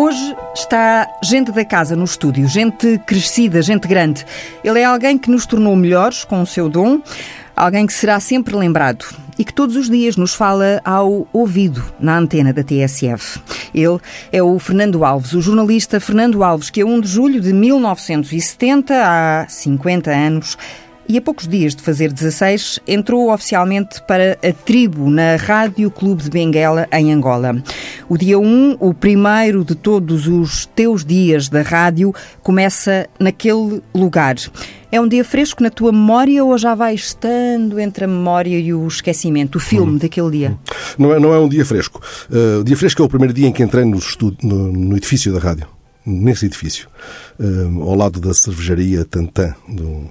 Hoje está gente da casa no estúdio, gente crescida, gente grande. Ele é alguém que nos tornou melhores com o seu dom, alguém que será sempre lembrado e que todos os dias nos fala ao ouvido na antena da TSF. Ele é o Fernando Alves, o jornalista Fernando Alves, que a 1 de julho de 1970, há 50 anos, e a poucos dias de fazer 16, entrou oficialmente para a tribo na Rádio Clube de Benguela, em Angola. O dia 1, o primeiro de todos os teus dias da rádio, começa naquele lugar. É um dia fresco na tua memória ou já vai estando entre a memória e o esquecimento, o filme hum. daquele dia? Hum. Não é, não é um dia fresco. Uh, o dia fresco é o primeiro dia em que entrei no, estúdio, no, no edifício da rádio. Nesse edifício. Uh, ao lado da cervejaria Tantan, do,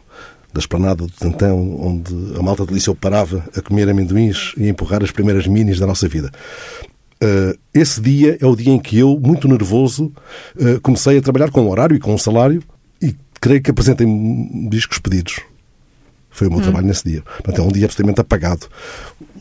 da esplanada do Tantão, onde a malta de Liceu parava a comer amendoins e a empurrar as primeiras minis da nossa vida. Uh, esse dia é o dia em que eu, muito nervoso, uh, comecei a trabalhar com um horário e com um salário e creio que apresentei discos pedidos. Foi o meu hum. trabalho nesse dia. Portanto, é um dia absolutamente apagado.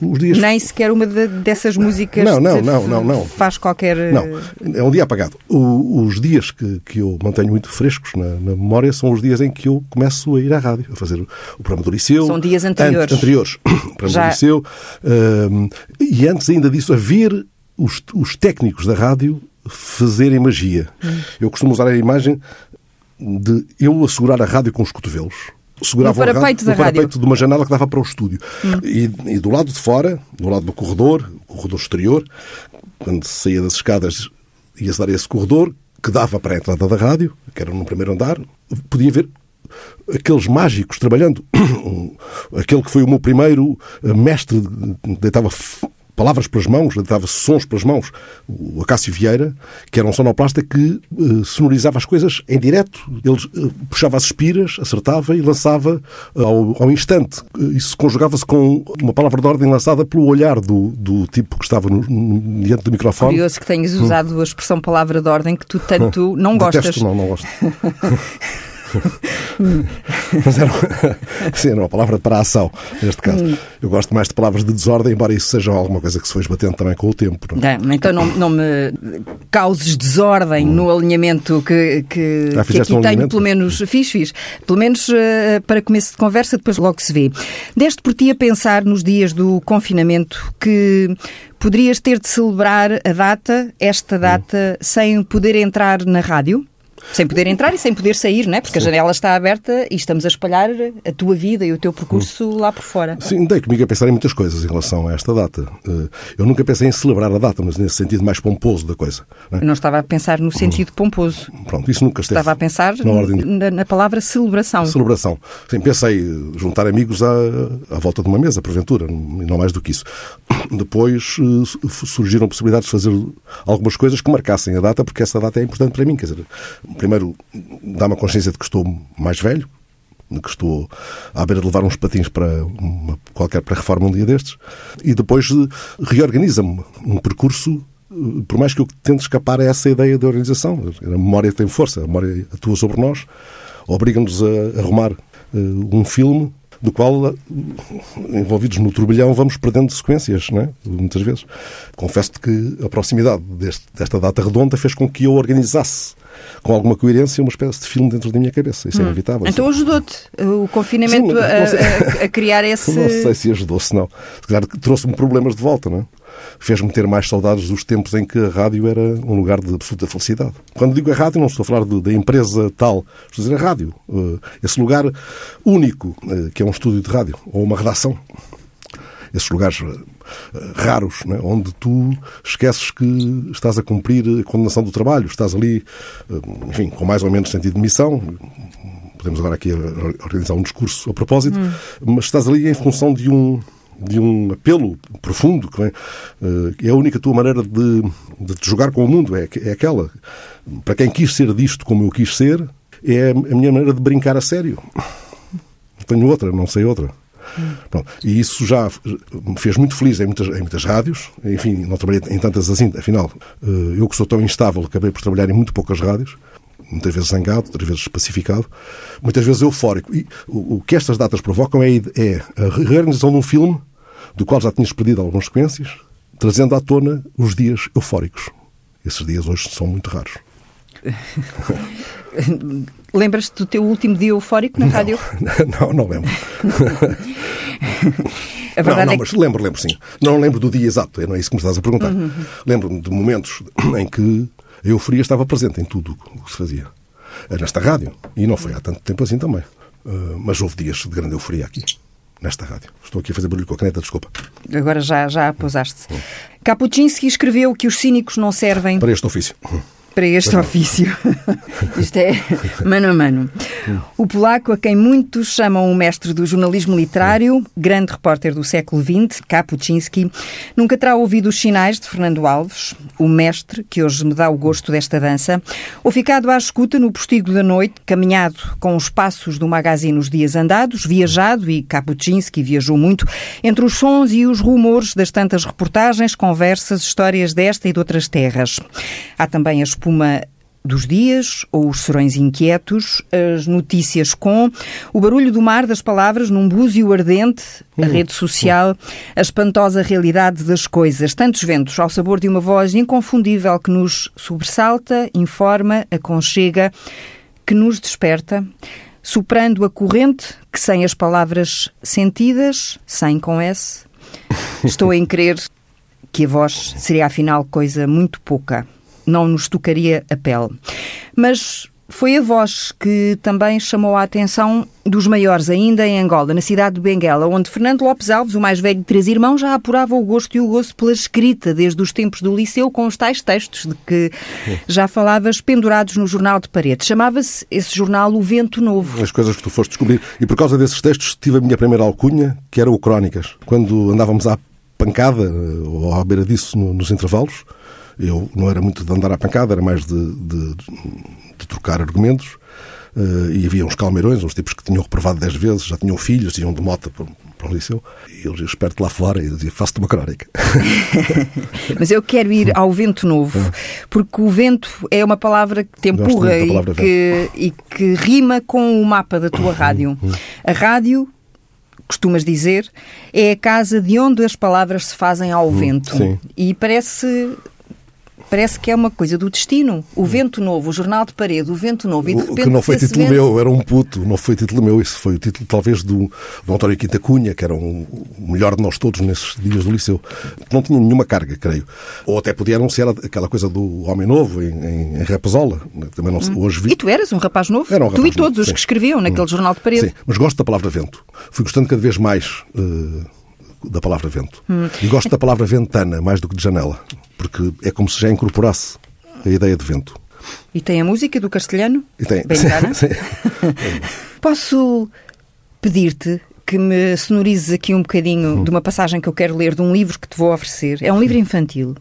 Os dias... Nem sequer uma de, dessas músicas não, não, não, não, não. faz qualquer. Não, é um dia apagado. O, os dias que, que eu mantenho muito frescos na, na, memória são os dias em que eu começo a ir à rádio, a fazer o, o programa do Liceu. São dias anteriores. An anteriores. o programa Já... do Liceu. Uh, e antes ainda disso, a ver os, os técnicos da rádio fazerem magia. Hum. Eu costumo usar a imagem de eu assegurar a rádio com os cotovelos segurava no parapeito, o rádio, no parapeito de uma janela que dava para o estúdio. Hum. E, e, do lado de fora, do lado do corredor, corredor exterior, quando saía das escadas, ia-se dar esse corredor, que dava para a entrada da rádio, que era no primeiro andar, podia ver aqueles mágicos trabalhando. Aquele que foi o meu primeiro mestre, deitava palavras pelas mãos, dava sons pelas mãos. O Acácio Vieira, que era um sonoplasta que uh, sonorizava as coisas em direto. Ele uh, puxava as espiras, acertava e lançava uh, ao, ao, instante. Isso conjugava-se com uma palavra de ordem lançada pelo olhar do, do tipo que estava no, no, diante do microfone. Curioso que tenhas usado a expressão palavra de ordem que tu tanto não gostas. Detesto, não, não gosto. Mas era, sim, era uma palavra para a ação, neste caso. Hum. Eu gosto mais de palavras de desordem, embora isso seja alguma coisa que se foi esbatendo também com o tempo. Não? É, então não, não me causes desordem hum. no alinhamento que, que, ah, que aqui um tenho, pelo menos, fiz, fiz. Pelo menos uh, para começo de conversa, depois logo se vê. Deste por ti a pensar nos dias do confinamento que poderias ter de celebrar a data, esta data, hum. sem poder entrar na rádio? Sem poder entrar e sem poder sair, não é? Porque Sim. a janela está aberta e estamos a espalhar a tua vida e o teu percurso hum. lá por fora. Sim, dei comigo a pensar em muitas coisas em relação a esta data. Eh, eu nunca pensei em celebrar a data, mas nesse sentido mais pomposo da coisa. Não, é? não estava a pensar no sentido pomposo. Pronto, isso nunca esteve. Estava a pensar na, ordem... na, na palavra celebração. Celebração. Sim, pensei juntar amigos à, à volta de uma mesa, porventura, e não mais do que isso. Depois eh, surgiram possibilidades de fazer algumas coisas que marcassem a data, porque essa data é importante para mim. Quer dizer, primeiro, dá-me a consciência de que estou mais velho, de que estou à beira de levar uns patins para uma, qualquer para reforma um dia destes, e depois eh, reorganiza-me um percurso eh, por mais que eu tente escapar a essa ideia de organização, a memória tem força, a memória atua sobre nós, obriga-nos a arrumar uh, um filme do qual, envolvidos no turbilhão, vamos perdendo sequências, não é? muitas vezes. Confesso-te que a proximidade deste, desta data redonda fez com que eu organizasse com alguma coerência uma espécie de filme dentro da minha cabeça. Isso é hum. é inevitável. Então ajudou-te o confinamento Sim, a, a, criar esse. Não sei se ajudou, se não. Se calhar trouxe-me problemas de volta, não é? Fez-me ter mais saudades dos tempos em que a rádio era um lugar de absoluta felicidade. Quando digo a rádio, não estou a falar da empresa tal, estou a dizer a rádio. Uh, esse lugar único, uh, que é um estúdio de rádio, ou uma redação. Esses lugares raros, né? onde tu esqueces que estás a cumprir a condenação do trabalho, estás ali, eh, enfim, com mais ou menos sentido de missão. Podemos agora aqui organizar um discurso a propósito, hum. mas estás ali em função de um, de um apelo profundo, que é a única tua maneira de, de jogar com o mundo, é, é aquela. Para quem quis ser disto como eu quis ser, é a minha maneira de brincar a sério. Tenho outra, não sei outra. Pronto. E isso já me fez muito feliz em muitas, em muitas rádios. Enfim, não trabalhei em tantas assim. Afinal, eh, eu que sou tão instável, acabei por trabalhar em muito poucas rádios. Muitas vezes zangado, outras vezes pacificado, muitas vezes eufórico. E o, que estas datas provocam é, é a reorganização de um filme do qual já tinhas perdido algumas sequências, trazendo à tona os dias eufóricos. Esses dias hoje são muito raros. Lembras-te do teu último dia eufórico na não, rádio? Não, não lembro. A verdade não, não, é que... mas lembro, lembro sim. Não lembro do dia exato, não é isso que me estás a perguntar. Uhum. Lembro-me de momentos em que a euforia estava presente em tudo o que se fazia. Nesta rádio. E não foi há tanto tempo assim também. Uh, mas houve dias de grande euforia aqui nesta rádio. Estou aqui a fazer barulho com a caneta, desculpa. Agora já, já pousaste. Hum. Kapuscinski escreveu que os cínicos não servem... Para este ofício para este ofício. Isto é mano a mano. O polaco, a quem muitos chamam o mestre do jornalismo literário, grande repórter do século XX, Kapuscinski, nunca terá ouvido os sinais de Fernando Alves, o mestre que hoje me dá o gosto desta dança, ou ficado à escuta no postigo da noite, caminhado com os passos do magazine Os Dias Andados, viajado, e Kapuscinski viajou muito, entre os sons e os rumores das tantas reportagens, conversas, histórias desta e de outras terras. Há também as espuma dos dias ou os serões inquietos, as notícias com o barulho do mar das palavras num búzio ardente, a uhum. rede social, a espantosa realidade das coisas, tantos ventos ao sabor de uma voz inconfundível que nos sobressalta, informa, aconchega, que nos desperta, soprando a corrente que sem as palavras sentidas, sem com S, estou em crer que a voz seria afinal coisa muito pouca não nos tocaria a pele. Mas foi a voz que também chamou a atenção dos maiores ainda em Angola, na cidade de Benguela, onde Fernando Lopes Alves, o mais velho de três irmãos, já apurava o gosto e o gosto pela escrita desde os tempos do liceu com os tais textos de que já falavas pendurados no jornal de parede. Chamava-se esse jornal O Vento Novo. As coisas que tu foste descobrir. E por causa desses textos tive a minha primeira alcunha, que era o Crónicas. Quando andávamos à pancada, ou à beira disso nos intervalos, eu não era muito de andar à pancada, era mais de, de, de trocar argumentos. Uh, e havia uns calmeirões, uns tipos que tinham reprovado dez vezes, já tinham filhos, iam de moto para, para o liceu. E eles esperto lá fora e dizia: Faço-te uma crónica. Mas eu quero ir ao vento novo, porque o vento é uma palavra que te empurra e que, e que rima com o mapa da tua rádio. Uhum. A rádio costumas dizer, é a casa de onde as palavras se fazem ao uhum. vento. Sim. E parece parece que é uma coisa do destino. O Vento Novo, o Jornal de Parede, o Vento Novo. E de repente, que não foi título vento... meu, era um puto, não foi título meu. Isso foi o título, talvez, do, do António Quinta Cunha, que era um, o melhor de nós todos nesses dias do liceu. Não tinha nenhuma carga, creio. Ou até podia anunciar aquela coisa do Homem Novo em, em, em Rapazola. Também não, hum. hoje vi. E tu eras um rapaz novo? Era um rapaz tu e todos novo, os sim. que escreviam naquele hum. Jornal de Parede. Sim, mas gosto da palavra vento. Fui gostando cada vez mais. Uh, da palavra vento. Hum. E gosto da palavra ventana mais do que de janela, porque é como se já incorporasse a ideia de vento. E tem a música do castelhano? E tem. Bengana? Sim, Posso pedir-te que me sonorizes aqui um bocadinho hum. de uma passagem que eu quero ler de um livro que te vou oferecer. É um livro infantil,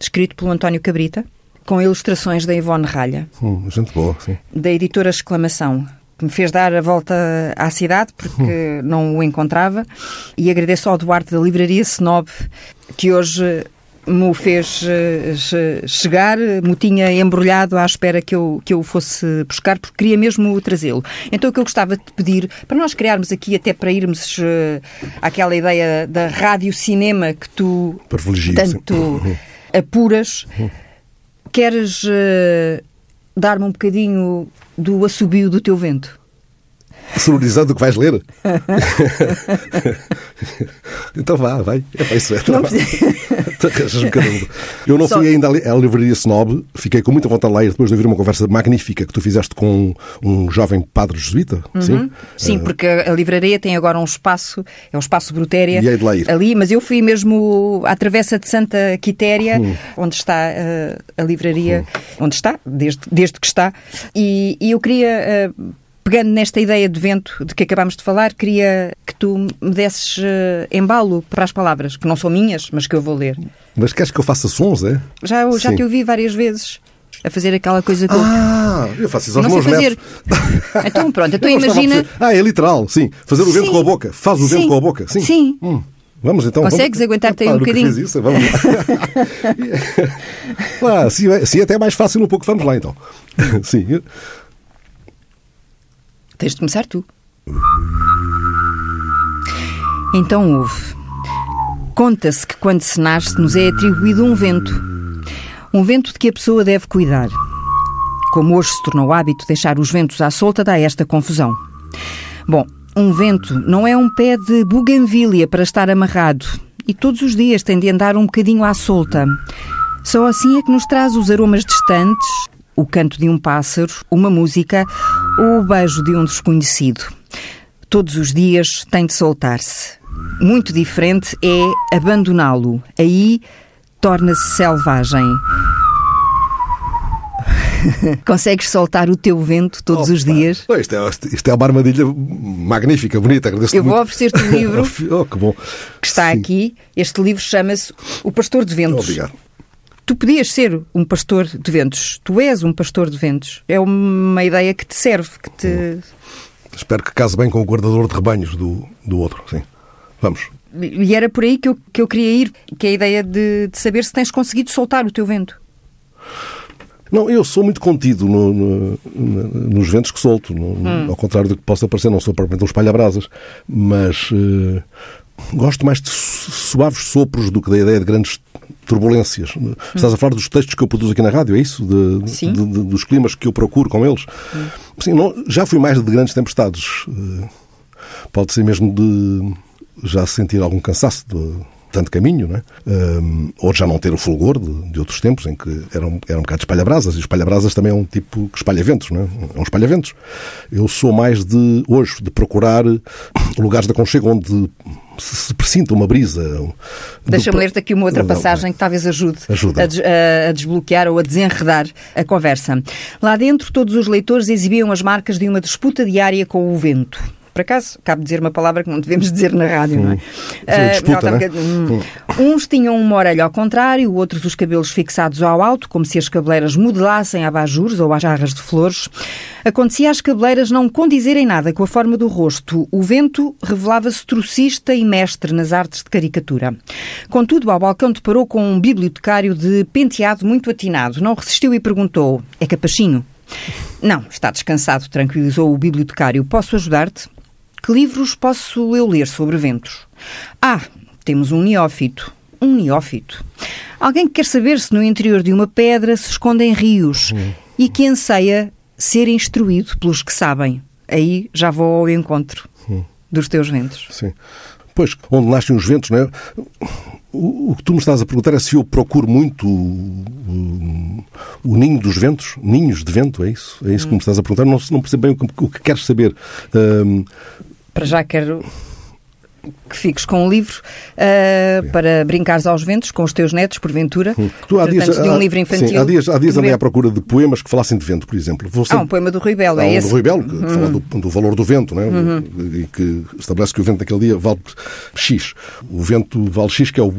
escrito pelo António Cabrita, com ilustrações da Ivone Ralha. Hum, gente boa, sim. Da editora Exclamação que me fez dar a volta à cidade porque não o encontrava. E agradeço ao Duarte da Livraria Snob que hoje me fez uh, chegar, me tinha embrulhado à espera que eu, que eu fosse buscar, porque queria mesmo trazê-lo. Então o que eu gostava de pedir, para nós criarmos aqui, até para irmos uh, àquela ideia da rádio-cinema que tu tanto apuras, queres uh, dar-me um bocadinho do assobio do teu vento? Sonorizando o que vais ler? então vá, vai. É para isso é. Não Eu não Só... fui ainda à livraria Snob, fiquei com muita vontade de ler depois de ouvir uma conversa magnífica que tu fizeste com um jovem padre jesuíta. Uhum. Sim, sim uh... porque a livraria tem agora um espaço, é o espaço Brutéria. Lá. Ali, mas eu fui mesmo à Travessa de Santa Quitéria, uhum. onde está uh, a livraria, uhum. onde está, desde, desde que está, e, e eu queria. Uh, pegando nesta ideia de vento de que acabámos de falar, queria que tu me desses uh, embalo para as palavras, que não são minhas, mas que eu vou ler. Mas queres que eu faça sons, é? Já, já te ouvi várias vezes a fazer aquela coisa que ah, eu... faço isso aos não meus fazer. Então pronto, então imagina... Ah, é literal, sim. Fazer o vento sim. com a boca. Faz o vento sim. com a boca, sim. Sim. Hum. Vamos então. Consegues aguentar-te aí um bocadinho? Fez isso, vamos lá. ah, se, se é até mais fácil um pouco, vamos lá então. sim. Tens de começar tu. Então houve. Conta-se que quando se nasce nos é atribuído um vento. Um vento de que a pessoa deve cuidar. Como hoje se tornou hábito deixar os ventos à solta, dá esta confusão. Bom, um vento não é um pé de buganvília para estar amarrado e todos os dias tem de andar um bocadinho à solta. Só assim é que nos traz os aromas distantes, o canto de um pássaro, uma música o beijo de um desconhecido. Todos os dias tem de soltar-se. Muito diferente é abandoná-lo. Aí torna-se selvagem. Consegues soltar o teu vento todos os dias? Isto é, isto é uma armadilha magnífica, bonita. Agradeço Eu vou muito. oferecer-te o livro oh, que bom. que está Sim. aqui. Este livro chama-se O Pastor de Ventos. Obrigado. Tu podias ser um pastor de ventos. Tu és um pastor de ventos. É uma ideia que te serve, que te. Espero que case bem com o guardador de rebanhos do, do outro. Sim. Vamos. E era por aí que eu, que eu queria ir, que é a ideia de, de saber se tens conseguido soltar o teu vento. Não, eu sou muito contido no- no- no- nos ventos que solto. no- no- Ao contrário do que possa parecer, não sou propriamente um espalha-brasas. Mas eh, gosto mais de su- suaves sopros do que da ideia de grandes turbulências. Estás a falar dos textos que eu produzo aqui na rádio, é isso? De- Sim. de- de- dos climas que eu procuro com eles. Sim, não- já fui mais de grandes tempestades. Eh, pode ser mesmo de já sentir algum cansaço de tanto caminho, não é? Hum, ou de já não ter o fulgor de, de outros tempos em que era um, era um bocado espalha-brasas. E o espalha-brasas também é um tipo que espalha ventos, não é? É um espalha-ventos. Eu sou mais de, hoje, de procurar lugares de aconchego onde se, presinta uma brisa. Deixa-me ler-te aqui uma outra passagem que talvez ajude Ajuda. A, des- a desbloquear ou a desenredar a conversa. Lá dentro, todos os leitores exibiam as marcas de uma disputa diária com o vento. Por acaso, cabe dizer uma palavra que não devemos dizer na rádio, não é? Ah, disputa, não, né? hum. Uns tinham uma orelha ao contrário, outros os cabelos fixados ao alto, como se as cabeleiras modelassem a abajures ou jarras de flores. Acontecia as cabeleiras não condizerem nada com a forma do rosto. O vento revelava-se trocista e mestre nas artes de caricatura. Contudo, ao balcão deparou com um bibliotecário de penteado muito atinado. Não resistiu e perguntou: É capachinho? Não, está descansado, tranquilizou o bibliotecário. Posso ajudar-te? Que livros posso eu ler sobre ventos? Ah, temos um neófito. Um neófito. Alguém que quer saber se no interior de uma pedra se escondem rios e que anseia ser instruído pelos que sabem. Aí já vou ao encontro dos teus ventos. Sim. Pois, onde nascem os ventos, não é? O, que tu me estás a perguntar é se eu procuro muito o, o- o ninho dos ventos, ninhos de vento, é isso? É isso que me estás a perguntar? Não, não percebo bem o que, o que queres saber. Ahm, Para já quero que fiques com um livro ah, para brincares aos ventos com os teus netos, porventura. tu há dias, de um há- livro infantil. Sim, há dias, há dias andei à procura de poemas que falassem de vento, por exemplo. Vou Ah, um poema do Rui Belo, é um esse? Uhum. do Rui Belo, que fala do, do valor do vento, né? e que estabelece que o vento naquele dia vale X. O vento vale X, que é o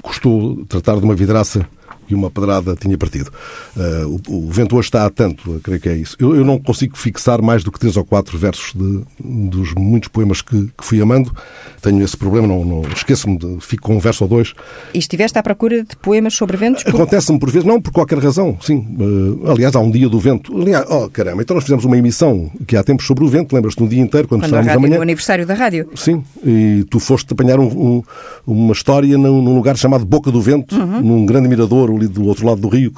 custou tratar de uma vidraça e uma pedrada tinha partido. Ah, o, o vento hoje está a tanto, eu creio que é isso. Eu, eu não consigo fixar mais do que três ou quatro versos de- dos muitos poemas que, que fui amando. Tenho esse problema, não, não esqueço-me, de, fico com um verso ou dois. E estiveste à procura de poemas sobre ventos? Por... Acontece-me por vezes, não por qualquer razão, sim. Eh, aliás, há um dia do vento. Aliás, oh caramba, então nós fizemos uma emissão que há tempos sobre o vento, lembras-te, um dia inteiro, quando, Quando estávamos da manhã. no aniversário da rádio. Sim, e tu foste apanhar um- um- uma história num, num lugar chamado Boca do Vento, Uhum. num grande mirador ali do outro lado do Rio,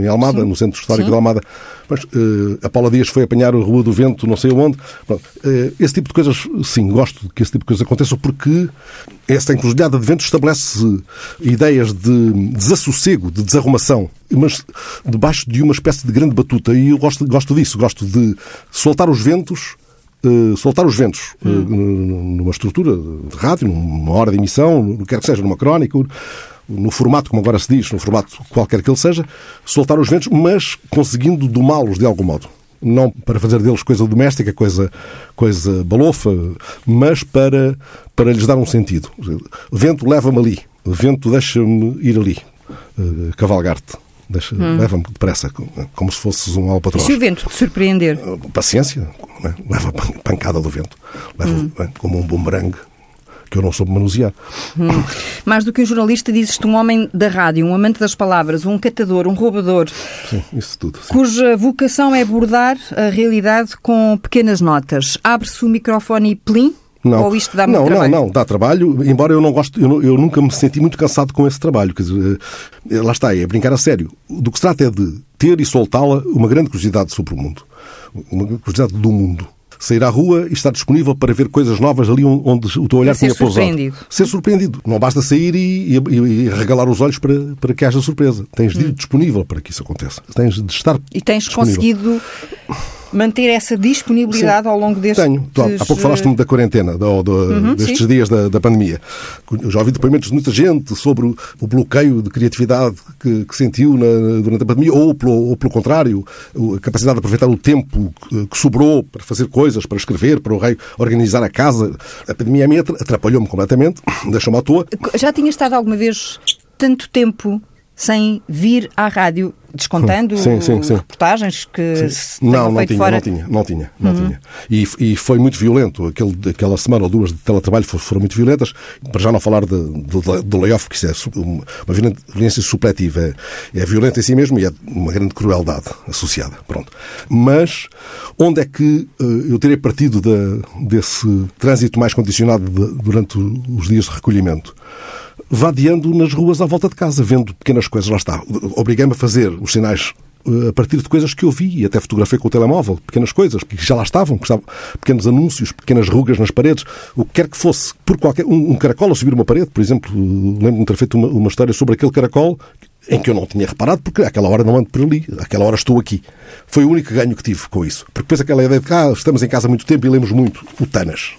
em Almada, no Centro Histórico Sim. de Almada. Mas eh, a Paula Dias foi apanhar a Rua do Vento, não sei onde. Pronto, eh, esse tipo de coisas, sim, gosto que esse tipo de coisas aconteçam, porque essa encruzilhada de vento estabelece ideias de desassossego, de desarrumação, mas debaixo de uma espécie de grande batuta. E eu gosto, gosto disso, gosto de soltar os ventos eh, soltar os ventos eh, numa estrutura de rádio, numa hora de emissão, no que quer que seja, numa crónica, no formato, como agora se diz, no formato qualquer que ele seja, soltar os ventos, mas conseguindo domá-los de algum modo. Não para fazer deles coisa doméstica, coisa, coisa balofa, mas para, para lhes dar um sentido. Vento leva-me ali, vento deixa-me ir ali, eh, cavalgar-te. Deixa- Leva-me depressa, como se fosses um E alpatroz. se o vento te surpreender? Paciência, né? leva a pan- pancada do vento, leva né, como um bumerangue que eu não soube manusear. Mais do que um jornalista, dizes-te um homem da rádio, um amante das palavras, um catador, um roubador, Sim, isso tudo. sim. cuja vocação é abordar a realidade com pequenas notas. Abre-se o microfone e plim, Não. Ou isto dá não, muito não, trabalho? Não, dá trabalho, embora eu não gosto, eu, eu nunca me senti muito cansado com esse trabalho. Quer dizer, eh, lá está, é brincar a sério. Do que se trata é de ter e soltá-la uma grande curiosidade sobre o mundo. Uma curiosidade do mundo. Sair à rua e estar disponível para ver coisas novas ali onde o teu olhar tinha pousado. surpreendido. Ser surpreendido. Não basta sair e, e, e regalar os olhos para, para que haja surpresa. Tens de ir disponível para que isso aconteça. Tens de estar Hum. E tens disponível. conseguido manter essa disponibilidade ao longo destes... Tenho. Tu, há pouco falaste-me da quarentena, ou do- destes sim. dias da, da pandemia. Eu já ouvi depoimentos de muita gente sobre o, o bloqueio de criatividade que, que sentiu na- durante a pandemia, ou pelo, ou pelo contrário, a capacidade de aproveitar o tempo que, que sobrou para fazer coisas, para escrever, para o rei organizar a casa. A pandemia atrapalhou-me completamente, deixou-me à toa. Já tinha estado alguma vez tanto tempo sem vir à rádio, descontando Sim, sim, sim. reportagens que se Não, não tinha, fora? não tinha, não tinha, não tinha. E, e foi muito violento. Aquele, aquela semana ou duas de teletrabalho fo- foram muito violentas. Para já não falar de- do, layoff, que isso é uma, violência supletiva. É, é violenta em si mesmo e é uma grande crueldade associada. Pronto. Mas onde é que eh, eu terei partido da- desse trânsito mais condicionado de- durante os dias de recolhimento? Vadeando nas ruas à volta de casa, vendo pequenas coisas. Lá está. Obriguei-me a fazer os sinais eh, a partir de coisas que eu vi e até fotografei com o telemóvel, pequenas coisas que já lá estavam, que estavam pequenos anúncios, pequenas rugas nas paredes, o que quer que fosse, por qualquer um, um caracol a subir uma parede, por exemplo, lembro-me de ter feito uma, uma história sobre aquele caracol em que eu não tinha reparado, porque àquela hora não ando por ali, àquela hora estou aqui. Foi o único ganho que tive com isso. Porque depois aquela ideia de que ah, estamos em casa há muito tempo e lemos muito, o Tanas.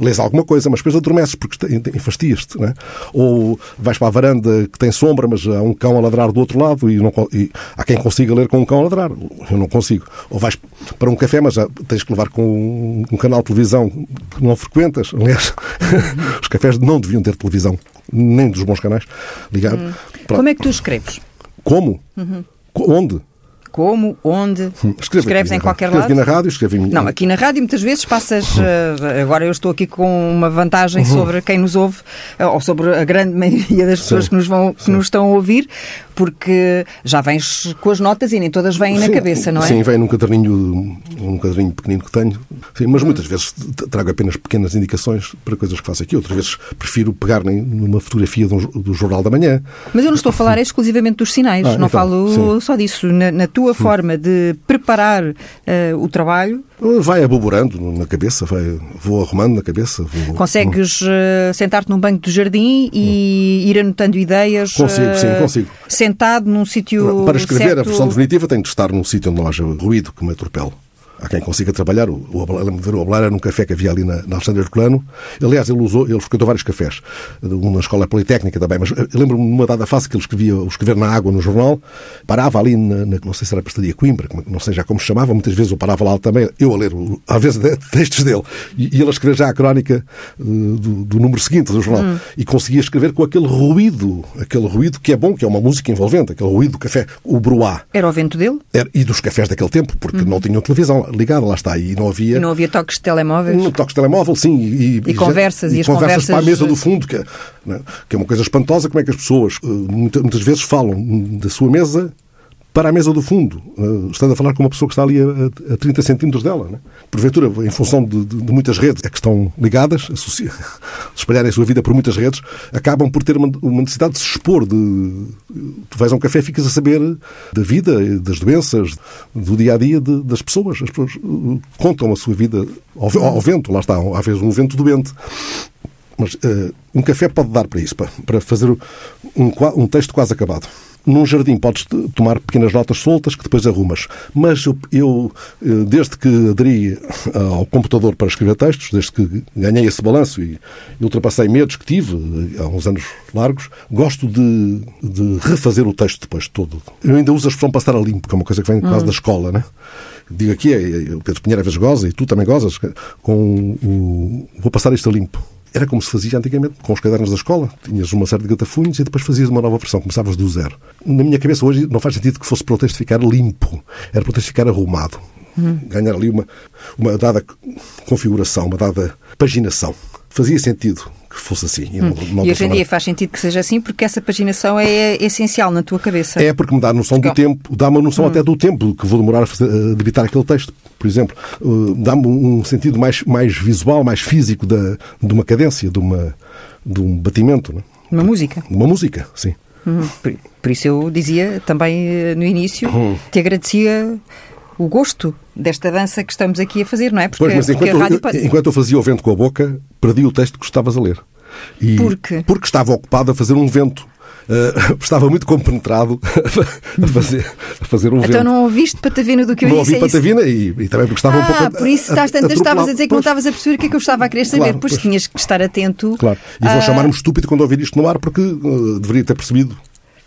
Lês alguma coisa, mas depois adormeces porque te- enfastias-te, é? Ou vais para a varanda que tem sombra, mas há um cão a ladrar do outro lado e, não, e há quem consiga ler com um cão a ladrar. Eu não consigo. Ou vais para um café, mas tens que levar com um, um canal de televisão que não frequentas. Aliás, os cafés não deviam ter televisão, nem dos bons canais ligado. Pronto. Como é que tu escreves? Como? Co- Onde? Como? Onde? Escrevo Escreves aqui em na qualquer rádio. Escrevo lado? aqui na rádio, escrevo em... Não, aqui na rádio muitas vezes passas. eh, agora eu estou aqui com uma vantagem Uhum. sobre quem nos ouve, eh, ou sobre a grande maioria das pessoas Sim. que nos, vão, que nos estão a ouvir, porque já vens com as notas e nem todas vêm na Sim, cabeça, não é? Sim, vem num caderninho, um caderninho pequenino que tenho. Sim, mas muitas vezes trago apenas pequenas indicações para coisas que faço aqui. Outras vezes prefiro pegar numa fotografia do Jornal da Manhã. Mas eu não estou a falar exclusivamente dos sinais, Ah, não então, falo só disso. Na, na tua forma de preparar eh, o trabalho, Vai aboborando na cabeça, vai, vou arrumando na cabeça. Vou... consegues eh, sentar-te num banco de jardim e ir anotando ideias. Consigo, sim, eh, consigo. Sentado num sítio. Para escrever certo. a versão definitiva tenho de estar num sítio onde não haja ruído que me atropele. Há quem consiga trabalhar. O, o, o Abelar era num café que havia ali na, na Alexandre Herculano. Aliás, ele usou, ele frequentou vários cafés. Um na escola politécnica também. Mas eu lembro-me de uma dada fase que ele escrevia o escrever na água no jornal. Parava ali na, na- não sei se era a pastelaria Coimbra, como- não sei já como se chamava. Muitas vezes eu parava lá também, eu a ler, às vezes, textos dele. E, e ele a escrever já a crónica eh, do, do número seguinte do jornal. E conseguia escrever com aquele ruído, aquele ruído que é bom, que é uma música envolvente, aquele ruído do café, o bruá. Era o vento dele? Era- e dos cafés daquele tempo, porque não tinham televisão ligada, lá está, e não havia. E não havia toques de telemóveis? No toque de telemóvel, sim. E, E conversas, e as conversas para a conversas- mesa do fundo, que é, não é? que é uma coisa espantosa. Como é que as pessoas eh, muita- muitas, vezes falam da sua mesa para a mesa do fundo, eh, estando a falar com uma pessoa que está ali a, a 30 centímetros dela. Não é? Porventura, em função de, de- de muitas redes é que estão ligadas, espalharem a sua vida por muitas redes, acabam por ter uma, uma necessidade de se expor. De... Tu vais a um café e ficas a saber da vida, das doenças, do dia a dia de- das pessoas. As pessoas eh, contam a sua vida ao, ao vento, lá está, às vezes um vento doente. Mas eh, um café pode dar para isso, para, para fazer um, um texto quase acabado. Num jardim podes tomar pequenas notas soltas que depois arrumas. Mas eu, eh, desde que aderi ao computador para escrever textos, desde que ganhei esse balanço e ultrapassei medos que tive eh, há uns anos largos, gosto de, de refazer o texto depois todo. Eu ainda uso a expressão passar a limpo, que é uma coisa que vem quase da escola, né? Digo aqui, o Pedro Pinheiro às vezes goza, e tu também gozas, com o... Vou passar isto a limpo. Era como se fazia antigamente, com os cadernos da escola. Tinhas uma série de gatafunhos e depois fazias uma nova versão. Começavas do zero. Na minha cabeça hoje não faz sentido que fosse para o texto ficar limpo. Era para o texto ficar arrumado. Ganhar ali uma, uma dada configuração, uma dada paginação. Fazia sentido que fosse assim. E, não, não E hoje em dia faz sentido que seja assim porque essa paginação é essencial na tua cabeça. É porque me dá a noção do Porque- tempo, dá-me a noção até do tempo que vou demorar a, fazer, a debitar aquele texto. por exemplo, uh, dá-me um sentido mais, mais visual, mais físico da, de uma cadência, de, uma, de um batimento. Não? Uma música. Uma música, sim. Uhum. Por, por, isso eu dizia também eh, no início uhum. que agradecia o gosto desta dança que estamos aqui a fazer, não é? Porque, pois, mas enquanto, rádio... eu, enquanto eu fazia o vento com a boca, perdi o texto que estavas a ler. E Por quê? Porque estava ocupado a fazer um vento. Uh, estava muito compenetrado a fazer, a fazer um então vento. Então não ouviste Patavina do que eu não disse? Não ouvi é Patavina e, e, também porque estava ah, um pouco... Ah, por isso estás tantas, estavas a dizer que pois, não estavas a perceber o que é que eu estava a querer saber. Claro, pois, pois, tinhas que estar atento... Claro. E vou chamar-me estúpido quando ouvir isto no ar porque uh, deveria ter percebido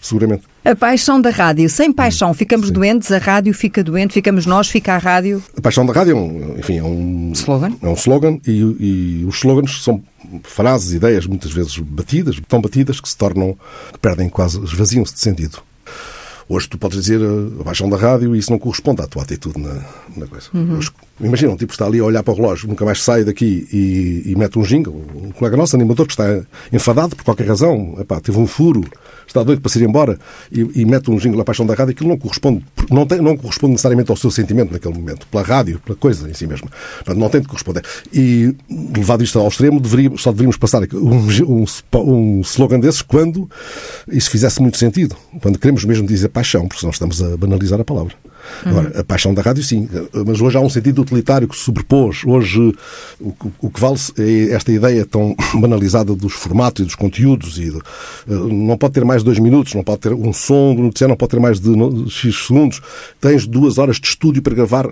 seguramente. A paixão da rádio. Sem paixão ficamos Sim. doentes, a rádio fica doente, ficamos nós, fica a rádio. A paixão da rádio é um, enfim, é um slogan. É um slogan e, e os slogans são frases, ideias muitas vezes batidas, tão batidas que se tornam, que perdem quase, esvaziam-se de sentido. Hoje tu podes dizer a paixão da rádio e isso não corresponde à tua atitude na, na coisa. Uhum. Hoje, imagina, um tipo está ali a olhar para o relógio, nunca mais sai daqui e, e mete um jingle. Um colega nosso, animador, que está enfadado por qualquer razão, epá, teve um furo, está doido para se ir embora e, e mete um jingle à paixão da rádio, aquilo não corresponde, não, tem, não corresponde necessariamente ao seu sentimento naquele momento, pela rádio, pela coisa em si mesma. Portanto, não tem de corresponder. E, levado isto ao extremo, deveria, só deveríamos passar um, um, um slogan desses quando isso fizesse muito sentido. Quando queremos mesmo dizer paixão, porque senão estamos a banalizar a palavra. Agora, a paixão da rádio, sim. Mas hoje há um sentido utilitário que se sobrepôs. Hoje, o, o que vale é esta ideia tão banalizada dos formatos e dos conteúdos. E de, não pode ter mais de dois minutos, não pode ter um som do noticiário, não pode ter mais de X segundos. Tens duas horas de estúdio para gravar.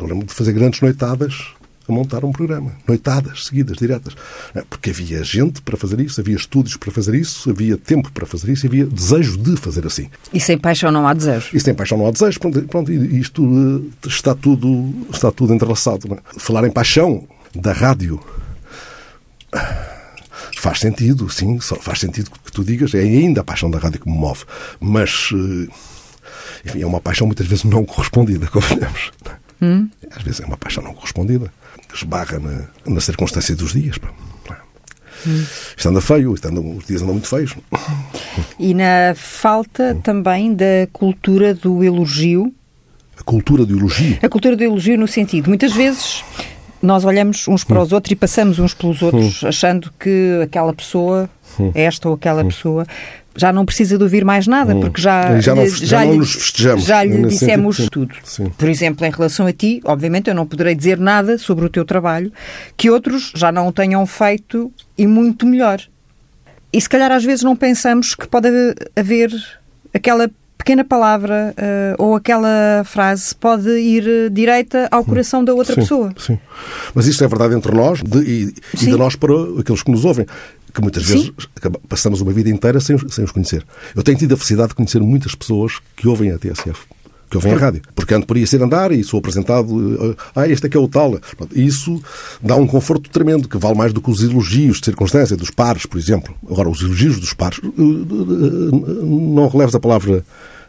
Eu lembro de fazer grandes noitadas a montar um programa. Noitadas, seguidas, diretas. É? Porque havia gente para fazer isso, havia estúdios para fazer isso, havia tempo para fazer isso, havia desejo de fazer assim. E sem paixão não há desejo. E sem paixão não há desejo. Pronto, pronto isto eh, está tudo, está tudo entrelaçado. É? Falar em paixão da rádio faz sentido, sim, faz sentido que tu digas, é ainda a paixão da rádio que me move. Mas, eh, enfim, é uma paixão muitas vezes não correspondida, convenhamos. Hum? Às vezes é uma paixão não correspondida esbarra na, na circunstância dos dias. Pá. Hum. Isto anda feio, isto anda, os dias andam muito feios. E na falta hum. também da cultura do elogio. A cultura do elogio? A cultura do elogio no sentido, muitas vezes nós olhamos uns para os outros e passamos uns pelos outros, hum. achando que aquela pessoa, hum. esta ou aquela hum. pessoa, já não precisa de ouvir mais nada, hum. porque já, já, não, já, já não nos festejamos. Já lhe dissemos sentido, tudo. Sim. Por exemplo, em relação a ti, obviamente eu não poderei dizer nada sobre o teu trabalho que outros já não tenham feito e muito melhor. E se calhar às vezes não pensamos que pode haver aquela pequena palavra uh, ou aquela frase pode ir direita ao coração da outra sim, pessoa. Sim. Mas isto é verdade entre nós de, e, e de nós para aqueles que nos ouvem que muitas vezes passamos uma vida inteira sem, sem os conhecer. Eu tenho tido a felicidade de conhecer muitas pessoas que ouvem a TSF que ouvem a rádio. Porque ando por aí a ser andar e sou apresentado, eh, ah, este aqui é o tal. Isso dá um conforto tremendo, que vale mais do que os elogios de circunstância, dos pares, por exemplo. Agora, os elogios dos pares, eh, eh, não releves a palavra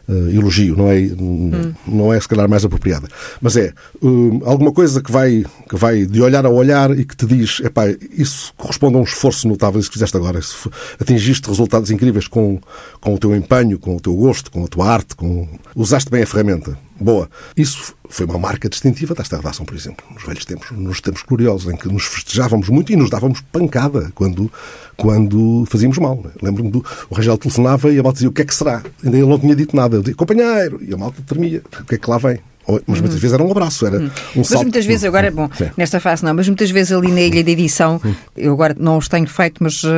uh, elogio, não é, hum. não é se calhar mais apropriada. Mas é uh, alguma coisa que vai, que vai de olhar a olhar e que te diz, epá, isso corresponde a um esforço notável, isso que fizeste agora. Atingiste resultados incríveis com, com o teu empenho, com o teu gosto, com a tua arte, com... usaste bem a ferramenta. Boa. Isso foi uma marca distintiva desta redação, por exemplo, nos velhos tempos, nos tempos gloriosos, em que nos festejávamos muito e nos dávamos pancada quando, quando fazíamos mal. Lembro-me do. O Rangel telefonava e a malta dizia: O que é que será? Ainda ele não tinha dito nada. Eu dizia: Companheiro! E a malta tremia: O que é que lá vem? Mas muitas vezes era um abraço, era um mas salto. Mas muitas vezes, agora, bom, Sim. nesta fase não, mas muitas vezes ali na ilha de edição, eu agora não os tenho feito, mas uh,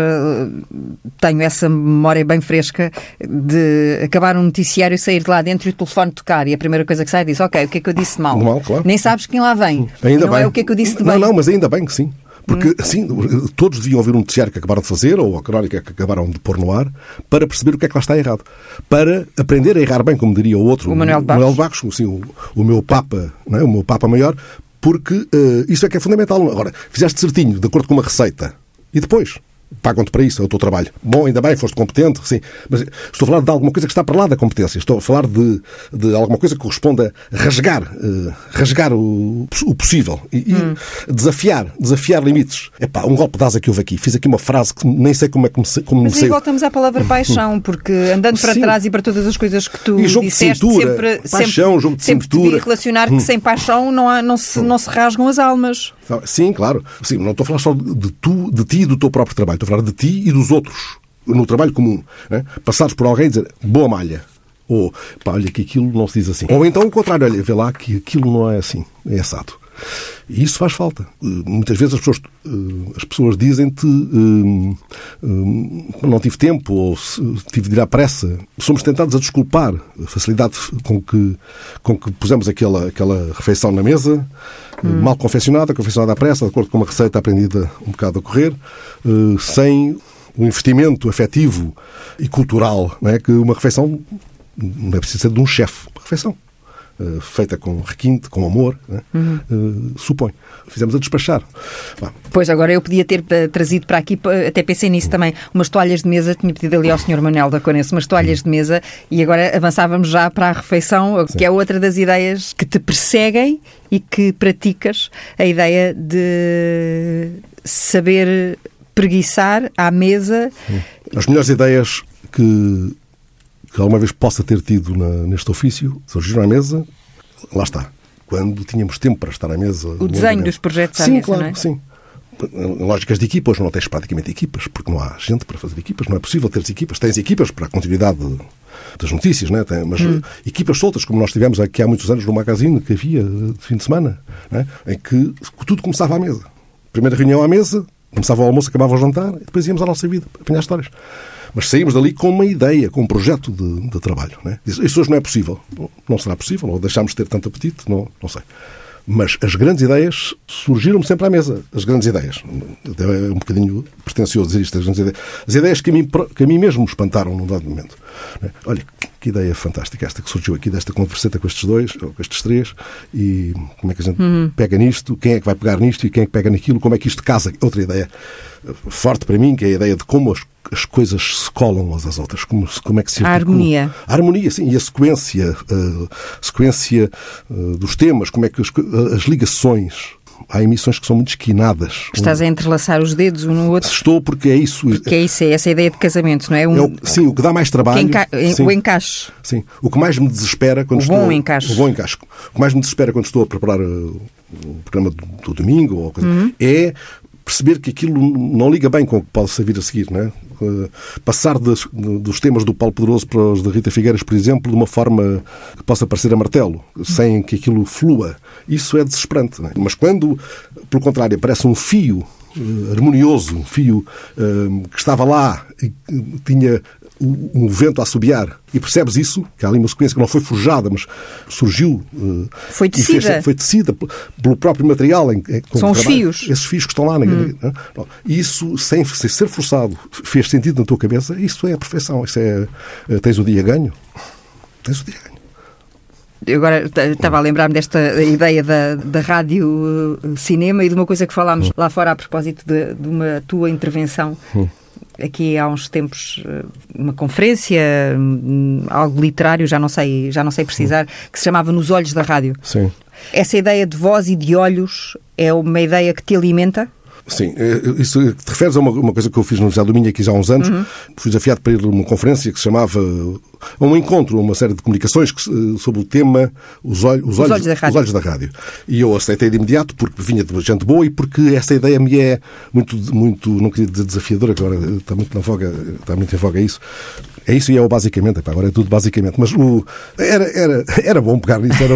tenho essa memória bem fresca de acabar um noticiário e sair de lá dentro e o telefone tocar e a primeira coisa que sai diz, ok, o que é que eu disse de mal? mal claro. Nem sabes quem lá vem. Ainda não bem. é o que é que eu disse de bem. Não, não, mas ainda bem que sim. Porque, assim, todos deviam ouvir um noticiário que acabaram de fazer, ou a crónica que acabaram de pôr no ar, para perceber o que é que lá está errado. Para aprender a errar bem, como diria o outro, o Manuel Bacos, Manuel assim, o, o, meu Papa, é? o meu Papa maior, porque uh, isso é que é fundamental. Agora, fizeste certinho, de acordo com uma receita. E depois? Pagam-te para isso, é o teu trabalho. Bom, ainda bem, foste competente, sim. Mas estou a falar de alguma coisa que está para lá da competência. Estou a falar de, de alguma coisa que corresponda a rasgar, uh, rasgar o, o possível e, hum. e, desafiar, desafiar limites. Epá, um golpe de asa que houve aqui. Fiz aqui uma frase que nem sei como é que me, como Mas me aí voltamos à palavra paixão, porque andando para sim. trás e para todas as coisas que tu e jogo disseste, de cintura, sempre, paixão, sempre, jogo de sempre cintura. relacionar que hum. sem paixão não, há, não, se, hum. não se rasgam as almas. Sim, claro. Sim, não estou a falar só de, tu, de ti e do teu próprio trabalho. Estou a falar de ti e dos outros, no trabalho comum. Né? Passares por alguém e dizer, boa malha. Ou, pá, olha que aquilo não se diz assim. Ou então o contrário, olha, vê lá que aquilo não é assim, é assado. E isso faz falta. Eh, muitas vezes as pessoas, eh, as pessoas dizem-te um, um, não tive tempo ou tive de ir à pressa. Somos tentados a desculpar a facilidade com que, com que pusemos aquela, aquela refeição na mesa, hum. mal confeccionada, confeccionada à pressa, de acordo com uma receita aprendida um bocado a correr, sem o investimento afetivo e cultural não é? que uma refeição não é preciso ser de um chefe. Uma refeição Uh, feita com requinte, com amor, né? uhum. uh, supõe. Fizemos a despachar. Bah. Pois, agora eu podia ter uh, trazido para aqui, até pensei nisso também, umas toalhas de mesa, tinha pedido ali ao Sr. Manuel da Conense umas toalhas de mesa e agora avançávamos já para a refeição, Sim. que é outra das ideias que te perseguem e que praticas, a ideia de saber preguiçar à mesa. As melhores ideias que que alguma vez possa ter tido na, neste ofício, surgiram à mesa, lá está. Quando tínhamos tempo para estar à mesa. O desenho dos projetos à sim, mesa, claro, não é? Sim, lógicas de equipas, não tens praticamente equipas, porque não há gente para fazer equipas, não é possível teres equipas. Tens equipas para a continuidade das notícias, né? mas hum. equipas soltas, como nós tivemos aqui há muitos anos no magazine que havia de fim de semana, né? em que tudo começava à mesa. Primeira reunião à mesa, começava o almoço, acabava o jantar, e depois íamos à nossa vida, apanhar histórias. Mas saímos dali com uma ideia, com um projeto de, de trabalho. Né? Isso hoje não é possível. Não será possível, ou deixámos de ter tanto apetite, não, não sei. Mas as grandes ideias surgiram sempre à mesa. As grandes ideias. É um bocadinho pretencioso dizer isto. As, ideias, as ideias que a, mim, que a mim mesmo me espantaram num dado momento. Né? Olha, que ideia fantástica esta que surgiu aqui, desta converseta com estes dois, ou com estes três, e como é que a gente uhum. pega nisto, quem é que vai pegar nisto e quem é que pega naquilo, como é que isto casa. Outra ideia forte para mim, que é a ideia de como as, as coisas se colam umas às outras, como, como é que se. A harmonia. A harmonia, sim, e a sequência, a sequência dos temas, como é que as, as ligações há emissões que são muito esquinadas. Estás a entrelaçar os dedos um no outro? Estou, porque é isso. Porque é isso, é essa ideia de casamento, não é? Um... é o, sim, o que dá mais trabalho. Enca... Sim, o encaixe. Sim. O que mais me desespera quando o estou. Bom encaixe. O bom encaixe. O que mais me desespera quando estou a preparar uh, o programa do, do domingo ou coisa, uhum. é perceber que aquilo não liga bem com o que pode vir a seguir, não é? Eh, passar dos, temas do Paulo Poderoso para os da Rita Figueiras, por exemplo, de uma forma que possa parecer a martelo, sem que aquilo flua, isso é desesperante. É? Mas quando, pelo contrário, aparece um fio uh, harmonioso, um fio uh, que estava lá e tinha um vento a assobiar e percebes isso, que há ali uma sequência que não foi forjada, mas surgiu. Foi tecida. Fez, foi tecida pelo próprio material. Em, São os fios. Esses fios que estão lá. Hum. Né? Isso, sem, sem, ser forçado, fez sentido na tua cabeça. Isso é a perfeição. Isso é, eh, tens o dia ganho. Tens o dia ganho. Eu agora estava a lembrar-me desta ideia da, da rádio eh, cinema e de uma coisa que falámos hum. lá fora a propósito de, de uma tua intervenção hum aqui há uns tempos eh, uma conferência, hum, algo literário, já não sei, já não sei precisar, que se chamava Nos Olhos da Rádio. Sim. Essa ideia de voz e de olhos é uma ideia que te alimenta? Sim, eh, isso te referes a uma, coisa que eu fiz no José do Minho aqui já há uns anos. Uhum. Fui desafiado para ir a uma conferência que se chamava a um encontro, uma série de comunicações eh, sobre o tema os, olhos, os, olhos, olhos os, olhos, da rádio. E eu aceitei de imediato porque vinha de gente boa e porque essa ideia me é muito, muito não queria dizer desafiadora, agora está muito na voga, está muito em voga isso. É isso e é o basicamente, agora é tudo basicamente. Mas o, era, era, era bom pegar nisso, era,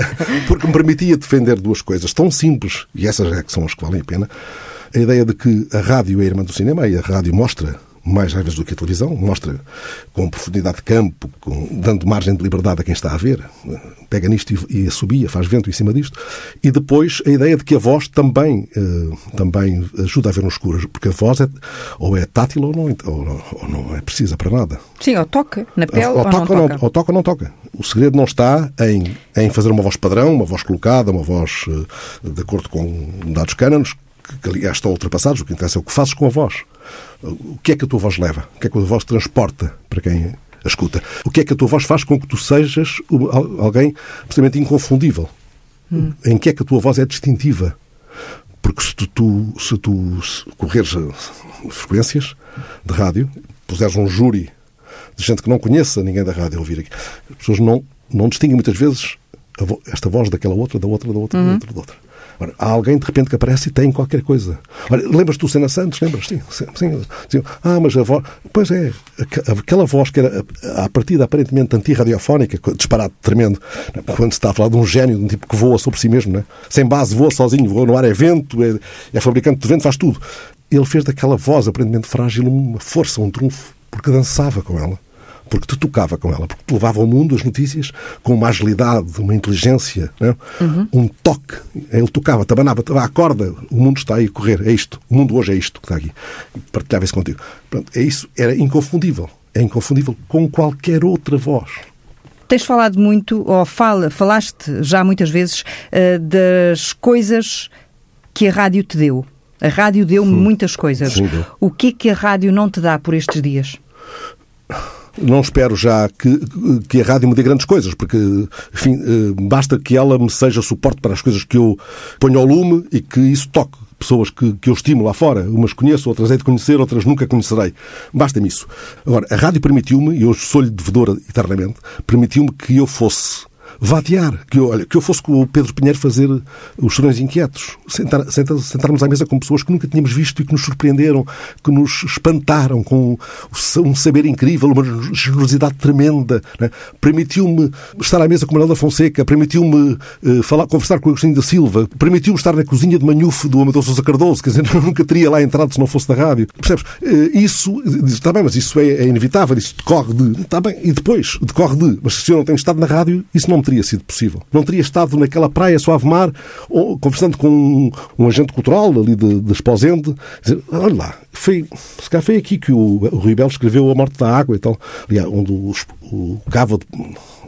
porque me permitia defender duas coisas tão simples, e essas é que são as que valem a pena, a ideia de que a rádio é a irmã do cinema e a rádio mostra mais às vezes do que a televisão, mostra com profundidade de campo, com, dando margem de liberdade a quem está a ver, pega nisto e, e assobia, faz vento em cima disto. E depois a ideia de que a voz também, eh, também ajuda a ver no escuro, porque a voz é, ou é tátil ou não, ou, ou não é precisa para nada. Sim, ou toca na pele ou, ou, toca, ou não toca. ou toca ou não toca. O segredo não está em, em fazer uma voz padrão, uma voz colocada, uma voz uh, de acordo com dados cânones, que, que aliás estão ultrapassados, o que interessa é o que fazes com a voz. O que é que a tua voz leva? O que é que a tua voz transporta para quem a escuta? O que é que a tua voz faz com que tu sejas alguém absolutamente inconfundível? Hum. Em que é que a tua voz é distintiva? Porque se tu, tu se tu correres frequências de rádio, puseres um júri de gente que não conheça ninguém da rádio a ouvir aqui, as pessoas não, não distinguem muitas vezes esta voz daquela outra, da outra, da outra, uhum. da outra, da outra. Ora, há alguém de repente que aparece e tem qualquer coisa. Lembras-te do Sena Santos? Lembras? Sim, sim, sim. Ah, mas a voz. Pois é, aquela voz que era a partida aparentemente antirradiofónica, disparado tremendo, quando se está a falar de um gênio, de um tipo que voa sobre si mesmo, né? sem base, voa sozinho, voa no ar, é vento, é, é fabricante de vento, faz tudo. Ele fez daquela voz aparentemente frágil uma força, um trunfo, porque dançava com ela porque te tocava com ela, porque te levava ao mundo as notícias com uma agilidade, uma inteligência, uhum. um toque. Ele tocava, tabanava, a corda, o mundo está aí a correr, é isto. O mundo hoje é isto que está aqui. E partilhava isso contigo. Pronto, é isso, era inconfundível. É inconfundível com qualquer outra voz. Tens falado muito, ou fala, falaste já muitas vezes uh, das coisas que a rádio te deu. A rádio deu-me muitas coisas. Sim, deu. O que é que a rádio não te dá por estes dias? Não espero já que, que a rádio me dê grandes coisas, porque, enfim, eh, basta que ela me seja suporte para as coisas que eu ponho ao lume e que isso toque pessoas que, que eu estimo lá fora. Umas conheço, outras hei de conhecer, outras nunca conhecerei. Basta-me isso. Agora, a rádio permitiu-me, e hoje sou-lhe devedora eternamente, permitiu-me que eu fosse vadear, que eu, olha, que eu fosse com o Pedro Pinheiro fazer os Chorões Inquietos, sentar, sentar, sentarmos à mesa com pessoas que nunca tínhamos visto e que nos surpreenderam, que nos espantaram com um saber incrível, uma generosidade tremenda. Né? Permitiu-me estar à mesa com Manuel da Fonseca, permitiu-me uh, falar, conversar com o Agostinho da Silva, permitiu-me estar na cozinha de Manhufo do Amador Sousa Cardoso, quer dizer, nunca teria lá entrado se não fosse da rádio. Percebes? Uh, isso, está bem, mas isso é, é inevitável, isso decorre de. Está bem, e depois, decorre de. Mas se eu não tenho estado na rádio, isso não me teria sido possível. Não teria estado naquela praia suave mar, ou, conversando com um, um, agente cultural ali de, de Esposende, dizer, olha lá, foi, se calhar foi aqui que o, o Rui Belo escreveu A Morte da Água e tal, aliás, onde o, o cava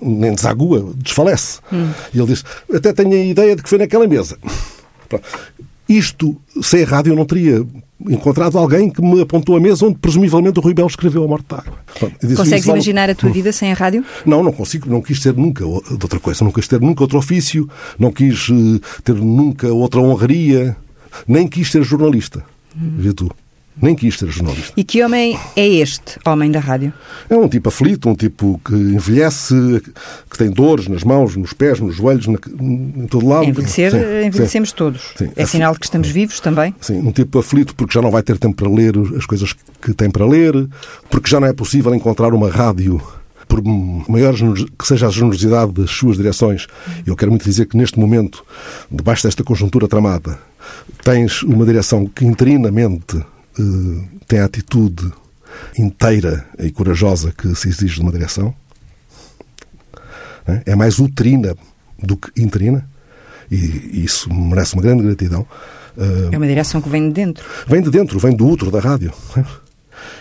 nem desagua, desfalece. Hum. E ele disse, até tenho a ideia de que foi naquela mesa. Isto, sem a rádio, eu não teria encontrado alguém que me apontou a mesa onde presumivelmente o Rui Belo escreveu A Morte da Água. Consegues imaginar a tua vida sem a rádio? Não, não consigo. Não quis ter nunca de outra coisa. Não quis ter nunca outro ofício. Não quis eh, ter nunca outra honraria. Nem quis ser jornalista. Hum. Vê tu. Nem quis ser jornalista. E que homem é este, homem da rádio? É um tipo aflito, um tipo que envelhece, que tem dores nas mãos, nos pés, nos joelhos, na, em todo lado. Envelhecer, sim, envelhecemos sim. todos. Sim. É sinal de que estamos vivos também? Sim, um tipo aflito porque já não vai ter tempo para ler as coisas que tem para ler, porque já não é possível encontrar uma rádio por maior que seja a generosidade das suas direções. Eu quero muito dizer que neste momento, debaixo desta conjuntura tramada, tens uma direção que interinamente eh, tem a atitude inteira e corajosa que se exige de uma direção. É mais uterina do que interina. E isso merece uma grande gratidão. É uma direção que vem de dentro. Vem de dentro, vem do útero da rádio.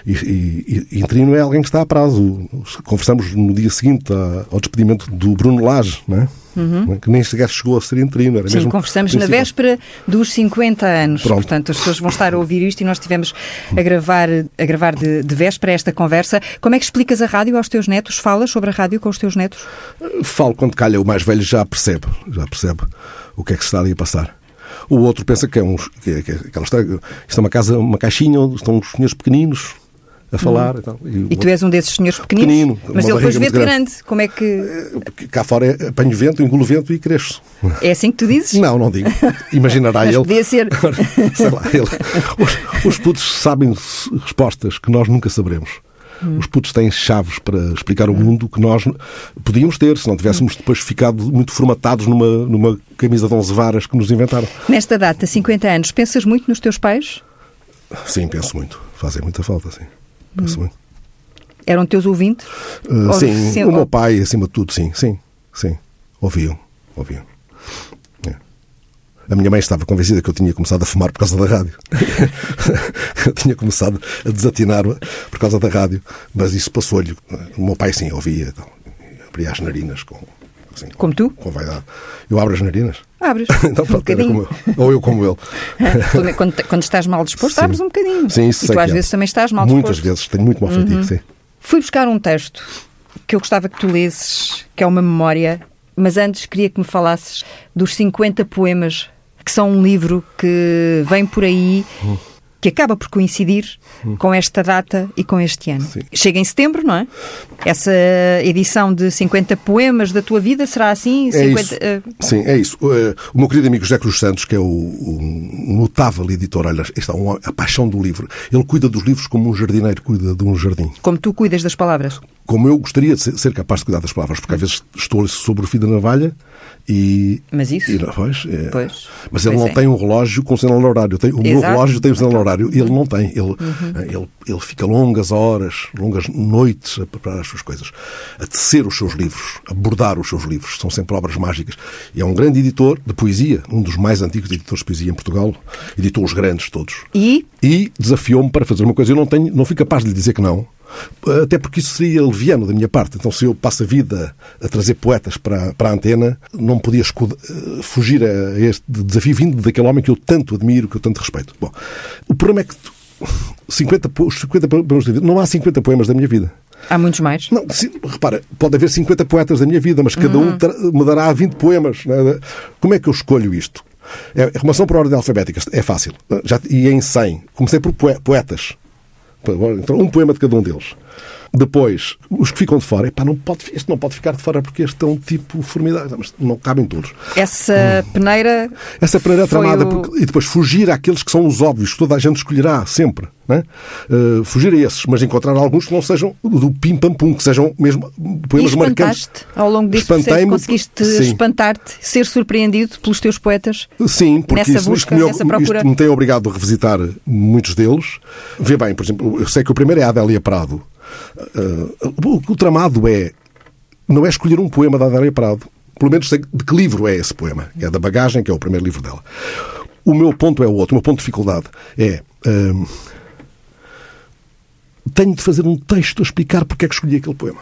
E, e, e interino é alguém que está a prazo. Conversamos no dia seguinte ao despedimento do Bruno Lage, não é? Uhum. que nem sequer chegou a ser interino. Era Sim, mesmo conversamos na véspera dos 50 anos. Pronto. Portanto, as pessoas vão estar a ouvir isto e nós estivemos a gravar, a gravar de, de véspera esta conversa. Como é que explicas a rádio aos teus netos? Falas sobre a rádio com os teus netos? Falo quando calha, o mais velho já percebe, já percebe o que é que se está ali a passar. O outro pensa que é, um, que é, que é aquela história, isto é uma casa, uma caixinha onde estão os senhores pequeninos, a falar. Hum. Então, e, e, tu és um desses senhores pequeninos? Pequenino. Mas ele depois vê grande. grande. Como é que... Eh, cá fora é, apanho vento, engulo vento e cresço. É assim que tu dizes? Não, não digo. Imaginará Mas ele... podia ser... Sei lá, ele... Os, os putos sabem respostas que nós nunca saberemos. Hum. Os putos têm chaves para explicar o hum. mundo que nós podíamos ter, se não tivéssemos hum. depois ficado muito formatados numa, numa camisa de 11 varas que nos inventaram. Nesta data, 50 anos, pensas muito nos teus pais? Sim, penso muito. Fazem muita falta, sim. Penso hum. Eram teus ouvintes? Uh, sim, sim, o meu pai, acima de tudo, sim, sim, sim. Ouviam, ouviam. É. A minha mãe estava convencida que eu tinha começado a fumar por causa da rádio. eu tinha começado a desatinar por causa da rádio, mas isso passou-lhe. O meu pai, sim, ouvia. Então, abria as narinas com. Assim, Como tu? Com vaidade. Eu abro as narinas. Abres. Então, um pronto, eu. Ou eu como ele. Quando- quando, estás mal disposto, Sim. abres um bocadinho. Sim, isso e tu às é. vezes também estás mal Muitas disposto. Uhum. vezes. Tenho muito mau feitiço, sim. Fui buscar um texto que eu gostava que tu lesses, que é uma memória, mas antes queria que me falasses dos 50 poemas, que são um livro que vem por aí, que acaba por coincidir com esta data e com este ano. Sim. Chega em setembro, não é? Essa edição de 50 poemas da tua vida será assim? É 50, isso. eh, Sim, é isso. Uh, O meu querido amigo José Cruz Santos, que é o, notável editor, olha, está um, a paixão do livro. Ele cuida dos livros como um jardineiro cuida de um jardim. como tu cuidas das palavras. Como eu gostaria de ser, ser capaz de cuidar das palavras, porque às vezes estou sobre o fio da navalha e. Mas isso? e pois, é. Pois. Mas ele Pois não é. tem um relógio com sinal horário. Tem, o meu Exato. relógio tem o sinal horário. Ele não tem. Ele, Uhum. ele, ele fica longas horas, longas noites a preparar as suas coisas, a tecer os seus livros, a bordar os seus livros. São sempre obras mágicas. E é um grande editor de poesia, um dos mais antigos editores de poesia em Portugal. Editou os grandes todos. E E desafiou-me para fazer uma coisa. Eu não, tenho, não fui capaz de lhe dizer que não. Até porque isso seria leviano da minha parte. Então, se eu passo a vida a trazer poetas para, para a antena, não podia eh, fugir a este desafio vindo daquele homem que eu tanto admiro, que eu tanto respeito. Bom, o problema é que tu- 50, po- os 50 poemas da vida, não há 50 poemas da minha vida. há muitos mais. Não, repara, pode haver 50 poetas da minha vida, mas cada Uhum. um tra- me dará 20 poemas. não é? Como é que eu escolho isto? É, a arrumação por ordem alfabética é fácil. Já, e em 100. Comecei por poe- poetas. Então, um poema de cada um deles. Depois, os que ficam de fora, epá, não pode, este não pode ficar de fora porque este é um tipo formidável. Mas não cabem todos. Essa peneira. Essa peneira é tramada o- porque- e depois fugir àqueles que são os óbvios, que toda a gente escolherá sempre. Não é? Uh, fugir a esses, mas encontrar alguns que não sejam do pim-pam-pum, que sejam mesmo E poemas marcantes. espantaste ao longo deste processo, conseguiste espantar-te, ser surpreendido pelos teus poetas? Sim, porque Nessa isso, busca, isto, me, procura. isto me tem obrigado a revisitar muitos deles. Vê bem, por exemplo, eu sei que o primeiro é a Adélia Prado. O, o tramado é. Não é escolher um poema da Adélia Prado. Pelo menos sei de que livro é esse poema. É da Bagagem, que é o primeiro livro dela. O meu ponto é o outro. O meu ponto de dificuldade é. hum, tenho de fazer um texto a explicar porque é que escolhi aquele poema.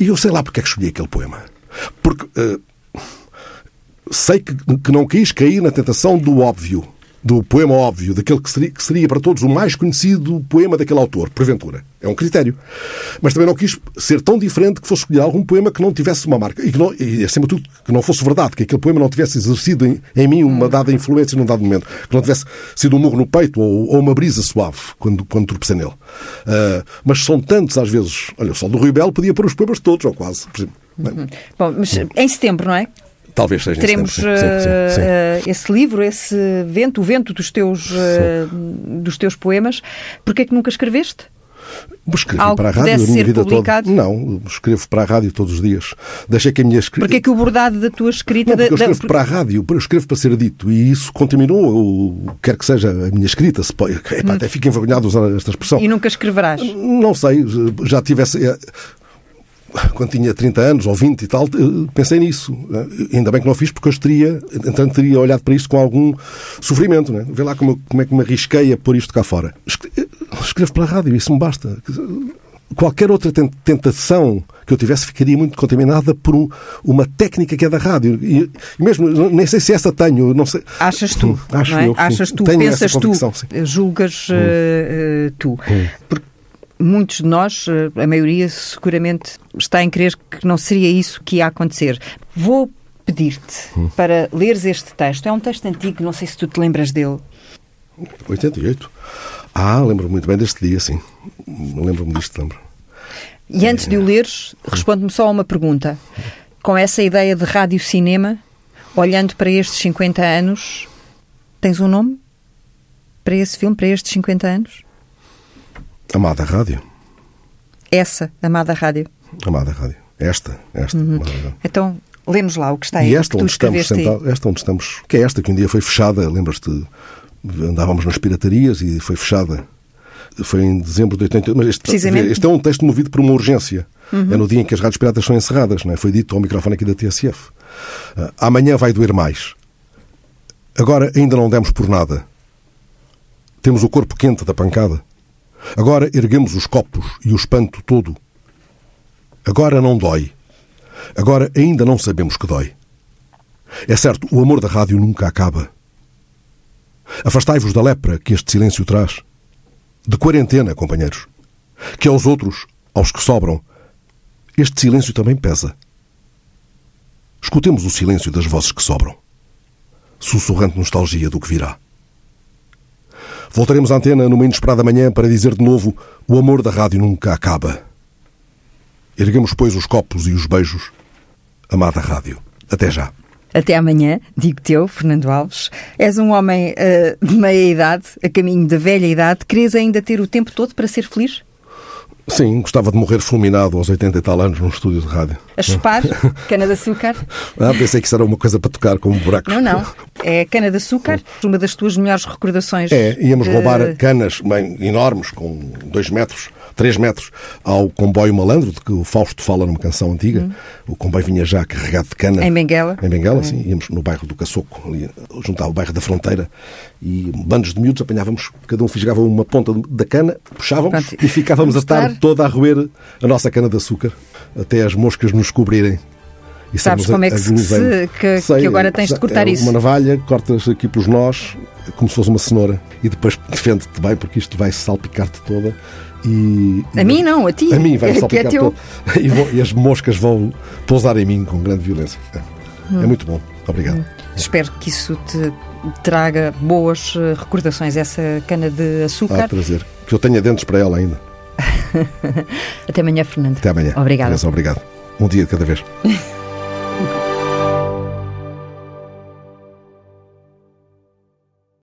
E eu sei lá porque é que escolhi aquele poema. Porque. sei que, que não quis cair na tentação do óbvio, do poema óbvio, daquele que seria, que seria para todos o mais conhecido poema daquele autor, porventura. É um critério. Mas também não quis ser tão diferente que fosse escolher algum poema que não tivesse uma marca. E, que não, e acima de tudo, que não fosse verdade, que aquele poema não tivesse exercido em, em mim uma dada influência num dado momento. Que não tivesse sido um murro no peito ou, ou uma brisa suave quando, quando tropecei nele. Ah, mas são tantos, às vezes. Olha, o Sol do Rui Belo podia pôr os poemas todos, ou quase. Por exemplo. Não, Bom, mas em setembro, não é? Talvez seja em Teremos sim, sim, sim, sim. eh, esse livro, esse vento, o vento dos teus, eh, dos teus poemas. Porquê é que nunca escreveste? Escrevi Algo para a rádio a minha vida publicado? toda. Não, escrevo para a rádio todos os dias. Deixei que a minha escrita. Porquê é que o bordado da tua escrita... Não, porque eu da- da- escrevo para a rádio, eu escrevo para ser dito e isso continuou, eu, quer que seja a minha escrita. Se pode, epá, até fico envergonhado de usar esta expressão. E nunca escreverás? Não sei, já tivesse. eh, Quando tinha 30 anos ou 20 e tal, eh, pensei nisso. Eh, Ainda bem que não fiz, porque eu teria, entanto, teria olhado para isto com algum sofrimento. Né? Vê lá como, como é que me arrisquei a pôr isto cá fora. Eh, Escrevo para a rádio, isso me basta. Qualquer outra ten- tentação que eu tivesse ficaria muito contaminada por um- uma técnica que é da rádio. E, e mesmo, nem sei se essa tenho, não sei. Achas tu, Acho é? eu. Achas tu, pensas tu. Hum. julgas eh, tu. Porque muitos de nós, eh, a maioria seguramente está em crer que não seria isso que ia acontecer. Vou pedir-te Hum. para leres este texto. É um texto antigo, não sei se tu te lembras dele. 88. Ah, lembro muito bem deste dia, sim. Lembro-me disto, lembro. E antes de o leres, responde-me só a uma pergunta. Com essa ideia de rádio-cinema, olhando para estes 50 anos, tens um nome para esse filme, para estes 50 anos? Amada Rádio. Essa, amada rádio. Amada Rádio. Esta, esta. Rádio. Então, lê-nos lá o que está aí. E esta onde estamos sentados, esta onde estamos, que é esta que um dia foi fechada, lembras-te? Andávamos nas piratarias e foi fechada. Foi em dezembro de 88. Mas este, este é um texto movido por uma urgência. É no dia em que as rádios piratas são encerradas, não é? Foi dito ao microfone aqui da TSF. Ah, amanhã vai doer mais. Agora ainda não demos por nada. Temos o corpo quente da pancada. Agora erguemos os copos e o espanto todo. Agora não dói. Agora ainda não sabemos que dói. É certo, o amor da rádio nunca acaba. Afastai-vos da lepra que este silêncio traz. De quarentena, companheiros. Que aos outros, aos que sobram, este silêncio também pesa. Escutemos o silêncio das vozes que sobram. Sussurrante nostalgia do que virá. Voltaremos à antena numa inesperada manhã para dizer de novo: o amor da rádio nunca acaba. Erguemos, pois, os copos e os beijos. Amada rádio. Até já. Até amanhã, digo teu, Fernando Alves. És um homem uh, de meia idade, a caminho da velha idade. Queres ainda ter o tempo todo para ser feliz? Sim, gostava de morrer fulminado aos 80 e tal anos num estúdio de rádio. A chupar cana de açúcar? Ah, pensei que isso era uma coisa para tocar com um buraco. Não, não. É cana de açúcar, uma das tuas melhores recordações. É, íamos de... roubar canas bem, enormes, com dois metros, 3 metros ao comboio malandro, de que o Fausto fala numa canção antiga. Hum. O comboio vinha já carregado de cana. Em Benguela? Em Benguela, hum. sim. Íamos no bairro do Caçoco, ali, junto ao bairro da Fronteira, e bandos de miúdos apanhávamos, cada um fisgava uma ponta da cana, puxávamos Pronto. e ficávamos a tarde toda a roer a nossa cana de açúcar, até as moscas nos cobrirem. E Sabes como é que, se, que, Sei, que, agora tens de cortar é isso? Uma navalha, cortas aqui pelos nós, como se fosse uma cenoura, e depois defende-te bem, porque isto vai salpicar-te toda. E, a mim não, a ti. A mim vai é, que é teu... e, vou, e, as moscas vão pousar em mim com grande violência. É, hum. é muito bom. Obrigado. Hum. Espero que isso te traga boas eh, recordações, essa cana de açúcar. Ah, prazer. Que eu tenha dentes para ela ainda. Até amanhã, Fernando. Até amanhã. Obrigado. Obrigado. Um dia de cada vez.